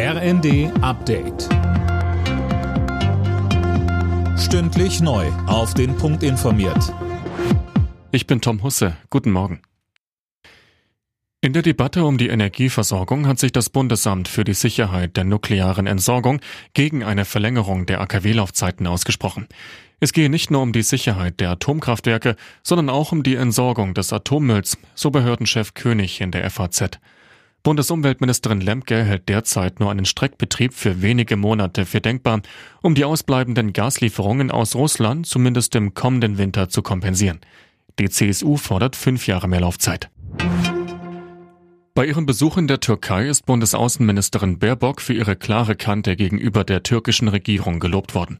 RND Update. Stündlich neu. Auf den Punkt informiert. Ich bin Tom Husse. Guten Morgen. In der Debatte um die Energieversorgung hat sich das Bundesamt für die Sicherheit der nuklearen Entsorgung gegen eine Verlängerung der AKW-Laufzeiten ausgesprochen. Es gehe nicht nur um die Sicherheit der Atomkraftwerke, sondern auch um die Entsorgung des Atommülls, so Behördenchef König in der FAZ. Bundesumweltministerin Lemke hält derzeit nur einen Streckbetrieb für wenige Monate für denkbar, um die ausbleibenden Gaslieferungen aus Russland zumindest im kommenden Winter zu kompensieren. Die CSU fordert fünf Jahre mehr Laufzeit. Bei ihrem Besuch in der Türkei ist Bundesaußenministerin Baerbock für ihre klare Kante gegenüber der türkischen Regierung gelobt worden.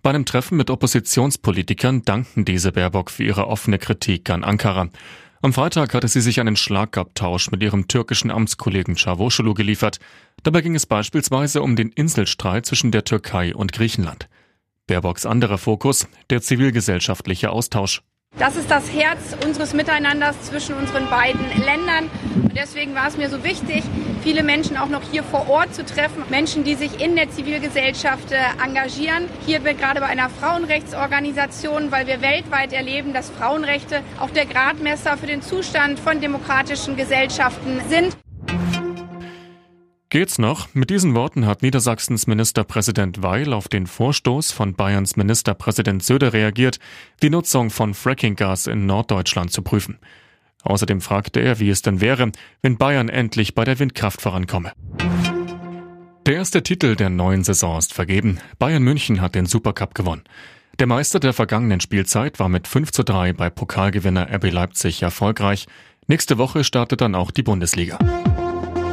Bei einem Treffen mit Oppositionspolitikern dankten diese Baerbock für ihre offene Kritik an Ankara. Am Freitag hatte sie sich einen Schlagabtausch mit ihrem türkischen Amtskollegen Çavuşoğlu geliefert. Dabei ging es beispielsweise um den Inselstreit zwischen der Türkei und Griechenland. Baerbocks anderer Fokus, der zivilgesellschaftliche Austausch. Das ist das Herz unseres Miteinanders zwischen unseren beiden Ländern. Und deswegen war es mir so wichtig, viele Menschen auch noch hier vor Ort zu treffen. Menschen, die sich in der Zivilgesellschaft äh, engagieren. Hier gerade bei einer Frauenrechtsorganisation, weil wir weltweit erleben, dass Frauenrechte auch der Gradmesser für den Zustand von demokratischen Gesellschaften sind. Geht's noch? Mit diesen Worten hat Niedersachsens Ministerpräsident Weil auf den Vorstoß von Bayerns Ministerpräsident Söder reagiert, die Nutzung von Frackinggas in Norddeutschland zu prüfen. Außerdem fragte er, wie es denn wäre, wenn Bayern endlich bei der Windkraft vorankomme. Der erste Titel der neuen Saison ist vergeben. Bayern München hat den Supercup gewonnen. Der Meister der vergangenen Spielzeit war mit 5 zu 3 bei Pokalgewinner RB Leipzig erfolgreich. Nächste Woche startet dann auch die Bundesliga.